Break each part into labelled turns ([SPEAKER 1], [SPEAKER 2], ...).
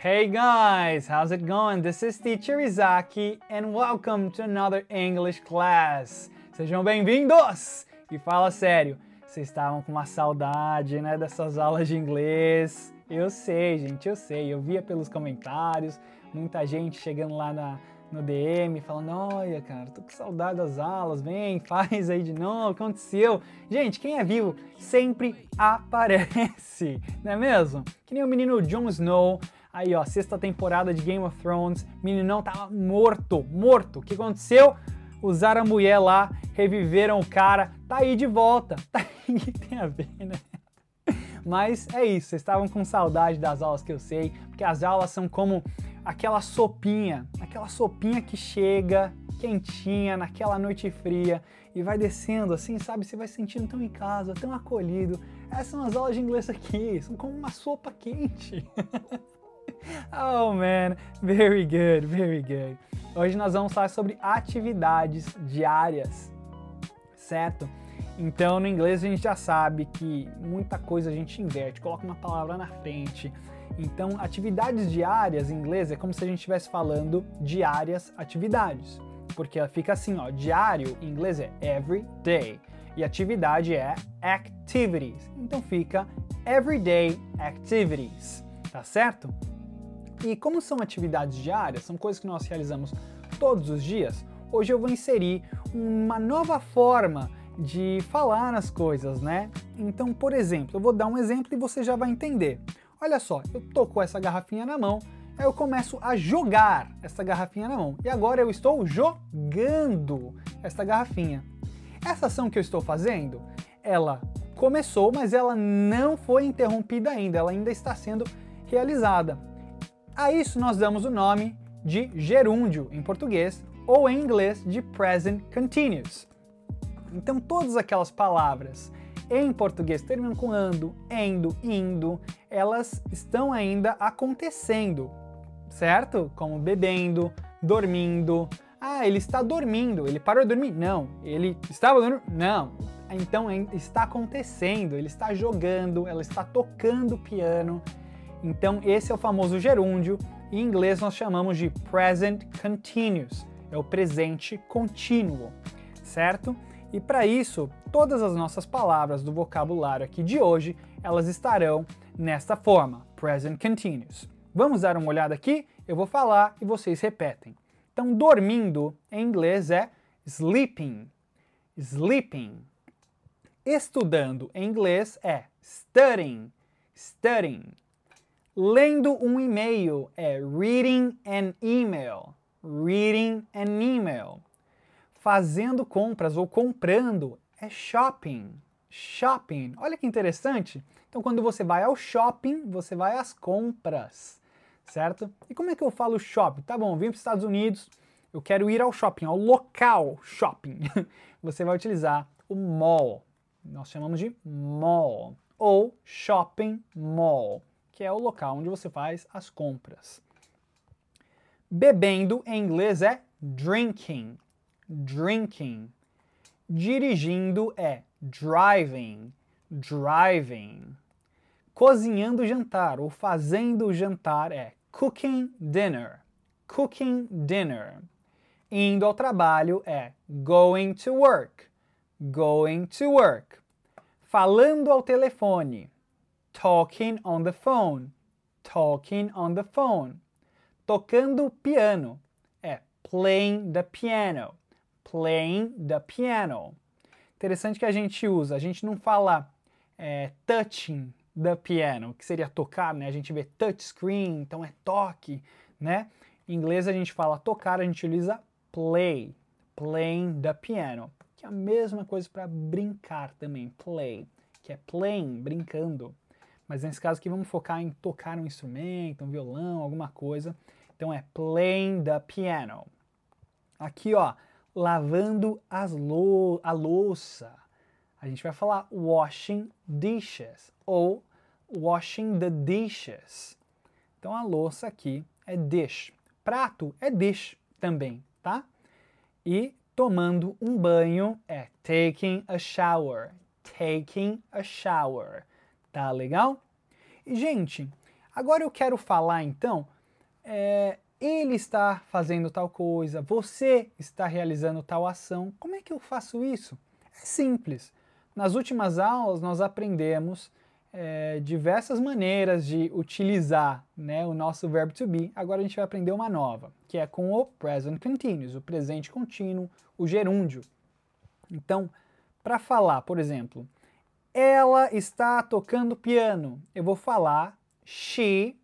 [SPEAKER 1] Hey guys, how's it going? This is Teacher Izaki and welcome to another English class. Sejam bem-vindos! E fala sério, vocês estavam com uma saudade, né, dessas aulas de inglês? Eu sei, gente, eu sei. Eu via pelos comentários, muita gente chegando lá na, no DM falando: Olha, cara, tô com saudade das aulas, vem, faz aí de novo, aconteceu. Gente, quem é vivo sempre aparece, não é mesmo? Que nem o menino Jon Snow Aí, ó, sexta temporada de Game of Thrones, meninão tava morto, morto. O que aconteceu? Usaram a mulher lá, reviveram o cara, tá aí de volta. Tá aí, que tem a ver, né? Mas é isso, vocês estavam com saudade das aulas que eu sei, porque as aulas são como aquela sopinha, aquela sopinha que chega quentinha naquela noite fria e vai descendo assim, sabe? Você vai se sentindo tão em casa, tão acolhido. Essas são as aulas de inglês aqui, são como uma sopa quente. Oh man, very good, very good. Hoje nós vamos falar sobre atividades diárias, certo? Então no inglês a gente já sabe que muita coisa a gente inverte, coloca uma palavra na frente. Então atividades diárias em inglês é como se a gente estivesse falando diárias atividades, porque ela fica assim, ó, diário em inglês é every day e atividade é activities. Então fica everyday activities, tá certo? E como são atividades diárias, são coisas que nós realizamos todos os dias, hoje eu vou inserir uma nova forma de falar as coisas, né? Então, por exemplo, eu vou dar um exemplo e você já vai entender. Olha só, eu tô com essa garrafinha na mão, aí eu começo a jogar essa garrafinha na mão. E agora eu estou jogando essa garrafinha. Essa ação que eu estou fazendo, ela começou, mas ela não foi interrompida ainda, ela ainda está sendo realizada. A isso nós damos o nome de gerúndio em português ou em inglês de present continuous. Então todas aquelas palavras em português terminam com ando, endo, indo, elas estão ainda acontecendo, certo? Como bebendo, dormindo. Ah, ele está dormindo, ele parou de dormir? Não. Ele estava dormindo? Não. Então está acontecendo, ele está jogando, ela está tocando piano, então, esse é o famoso gerúndio, em inglês nós chamamos de present continuous, é o presente contínuo, certo? E para isso, todas as nossas palavras do vocabulário aqui de hoje, elas estarão nesta forma, present continuous. Vamos dar uma olhada aqui? Eu vou falar e vocês repetem. Então, dormindo em inglês é sleeping, sleeping. Estudando em inglês é studying, studying. Lendo um e-mail é reading an email. Reading an email. Fazendo compras ou comprando é shopping. Shopping. Olha que interessante. Então, quando você vai ao shopping, você vai às compras, certo? E como é que eu falo shopping? Tá bom, vim para os Estados Unidos, eu quero ir ao shopping, ao local shopping. Você vai utilizar o mall. Nós chamamos de mall ou shopping mall que é o local onde você faz as compras. Bebendo em inglês é drinking, drinking. Dirigindo é driving, driving. Cozinhando jantar ou fazendo jantar é cooking dinner, cooking dinner. Indo ao trabalho é going to work, going to work. Falando ao telefone talking on the phone, talking on the phone. Tocando piano é playing the piano, playing the piano. Interessante que a gente usa, a gente não fala é, touching the piano, que seria tocar, né? A gente vê touch screen, então é toque, né? Em inglês a gente fala tocar, a gente utiliza play, playing the piano, que é a mesma coisa para brincar também, play, que é playing, brincando. Mas nesse caso aqui vamos focar em tocar um instrumento, um violão, alguma coisa. Então é playing the piano. Aqui, ó, lavando as lou a louça. A gente vai falar washing dishes ou washing the dishes. Então a louça aqui é dish. Prato é dish também, tá? E tomando um banho é taking a shower. Taking a shower. Tá legal? E, gente, Agora eu quero falar então, é, ele está fazendo tal coisa, você está realizando tal ação. Como é que eu faço isso? É simples. Nas últimas aulas nós aprendemos é, diversas maneiras de utilizar né, o nosso verbo to be. Agora a gente vai aprender uma nova, que é com o present continuous, o presente contínuo, o gerúndio. Então, para falar, por exemplo, ela está tocando piano, eu vou falar she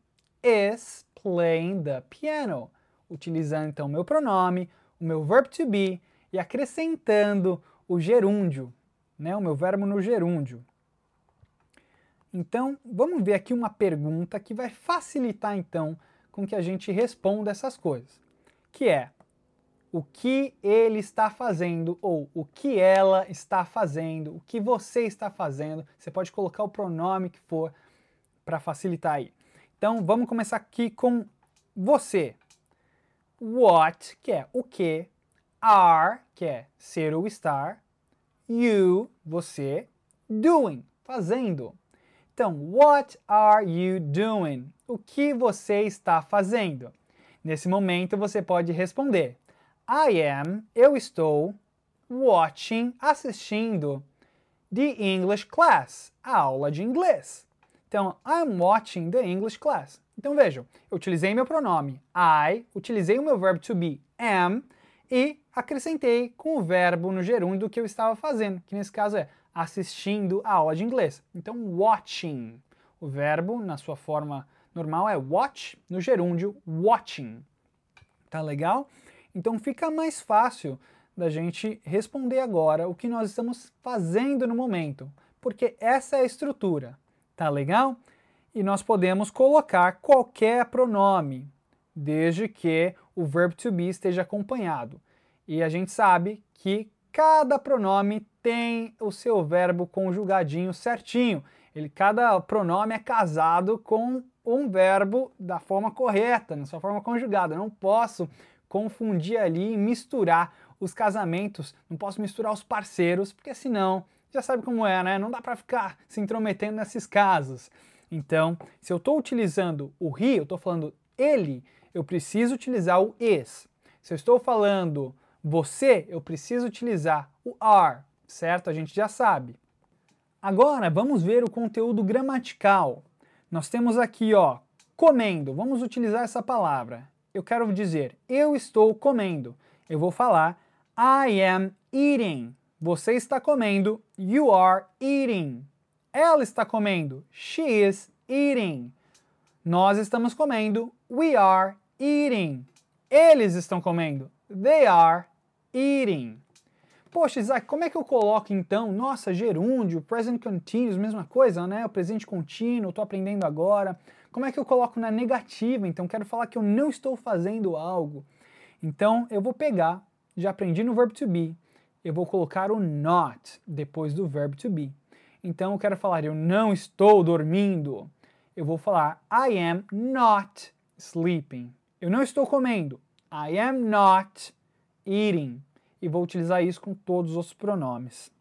[SPEAKER 1] is playing the piano, utilizando então o meu pronome, o meu verbo to be e acrescentando o gerúndio, né, o meu verbo no gerúndio. Então, vamos ver aqui uma pergunta que vai facilitar então com que a gente responda essas coisas, que é o que ele está fazendo ou o que ela está fazendo, o que você está fazendo. Você pode colocar o pronome que for para facilitar aí. Então, vamos começar aqui com você. What, que é o que, are, que é ser ou estar, you, você, doing, fazendo. Então, what are you doing? O que você está fazendo? Nesse momento você pode responder: I am, eu estou watching, assistindo the English class, a aula de inglês. Então, I'm watching the English class. Então vejam, eu utilizei meu pronome I, utilizei o meu verbo to be am e acrescentei com o verbo no gerúndio que eu estava fazendo, que nesse caso é assistindo a aula de inglês. Então, watching. O verbo, na sua forma normal, é watch, no gerúndio, watching. Tá legal? Então, fica mais fácil da gente responder agora o que nós estamos fazendo no momento, porque essa é a estrutura. Tá legal? E nós podemos colocar qualquer pronome, desde que o verbo to be esteja acompanhado. E a gente sabe que cada pronome tem o seu verbo conjugadinho certinho. Ele, cada pronome é casado com um verbo da forma correta, na sua forma conjugada. Eu não posso confundir ali e misturar os casamentos, não posso misturar os parceiros, porque senão já sabe como é, né? Não dá para ficar se intrometendo nesses casos. Então, se eu estou utilizando o he, eu estou falando ele, eu preciso utilizar o is. Se eu estou falando você, eu preciso utilizar o are certo? A gente já sabe. Agora vamos ver o conteúdo gramatical. Nós temos aqui, ó, comendo. Vamos utilizar essa palavra. Eu quero dizer, eu estou comendo. Eu vou falar I am eating. Você está comendo. You are eating. Ela está comendo. She is eating. Nós estamos comendo. We are eating. Eles estão comendo. They are eating. Poxa, Isaac, como é que eu coloco então? Nossa, gerúndio, present continuous, mesma coisa, né? O presente contínuo, estou aprendendo agora. Como é que eu coloco na negativa? Então, quero falar que eu não estou fazendo algo. Então, eu vou pegar, já aprendi no verbo to be, eu vou colocar o not depois do verbo to be. Então, eu quero falar eu não estou dormindo. Eu vou falar I am not sleeping. Eu não estou comendo. I am not eating e vou utilizar isso com todos os pronomes.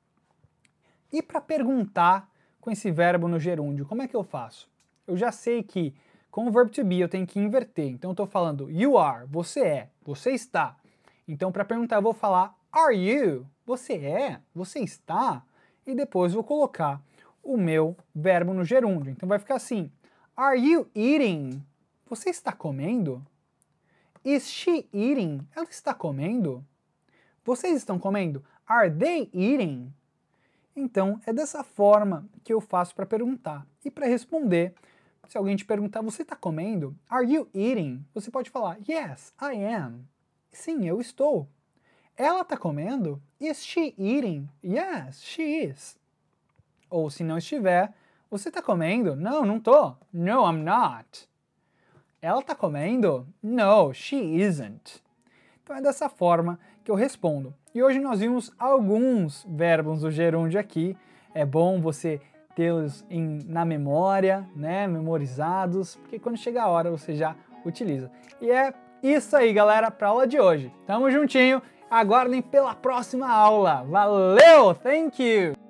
[SPEAKER 1] E para perguntar com esse verbo no gerúndio, como é que eu faço? Eu já sei que com o verbo to be eu tenho que inverter. Então eu estou falando you are, você é, você está. Então para perguntar eu vou falar are you? Você é? Você está? E depois vou colocar o meu verbo no gerúndio. Então vai ficar assim: Are you eating? Você está comendo? Is she eating? Ela está comendo? Vocês estão comendo? Are they eating? Então, é dessa forma que eu faço para perguntar. E para responder, se alguém te perguntar, você está comendo? Are you eating? Você pode falar, yes, I am. Sim, eu estou. Ela está comendo? Is she eating? Yes, she is. Ou se não estiver, você está comendo? Não, não tô. No, I'm not. Ela está comendo? No, she isn't. Então é dessa forma que eu respondo. E hoje nós vimos alguns verbos do gerúndio aqui. É bom você tê-los na memória, né, memorizados, porque quando chega a hora você já utiliza. E é isso aí, galera, para aula de hoje. Tamo juntinho. Aguardem pela próxima aula. Valeu! Thank you!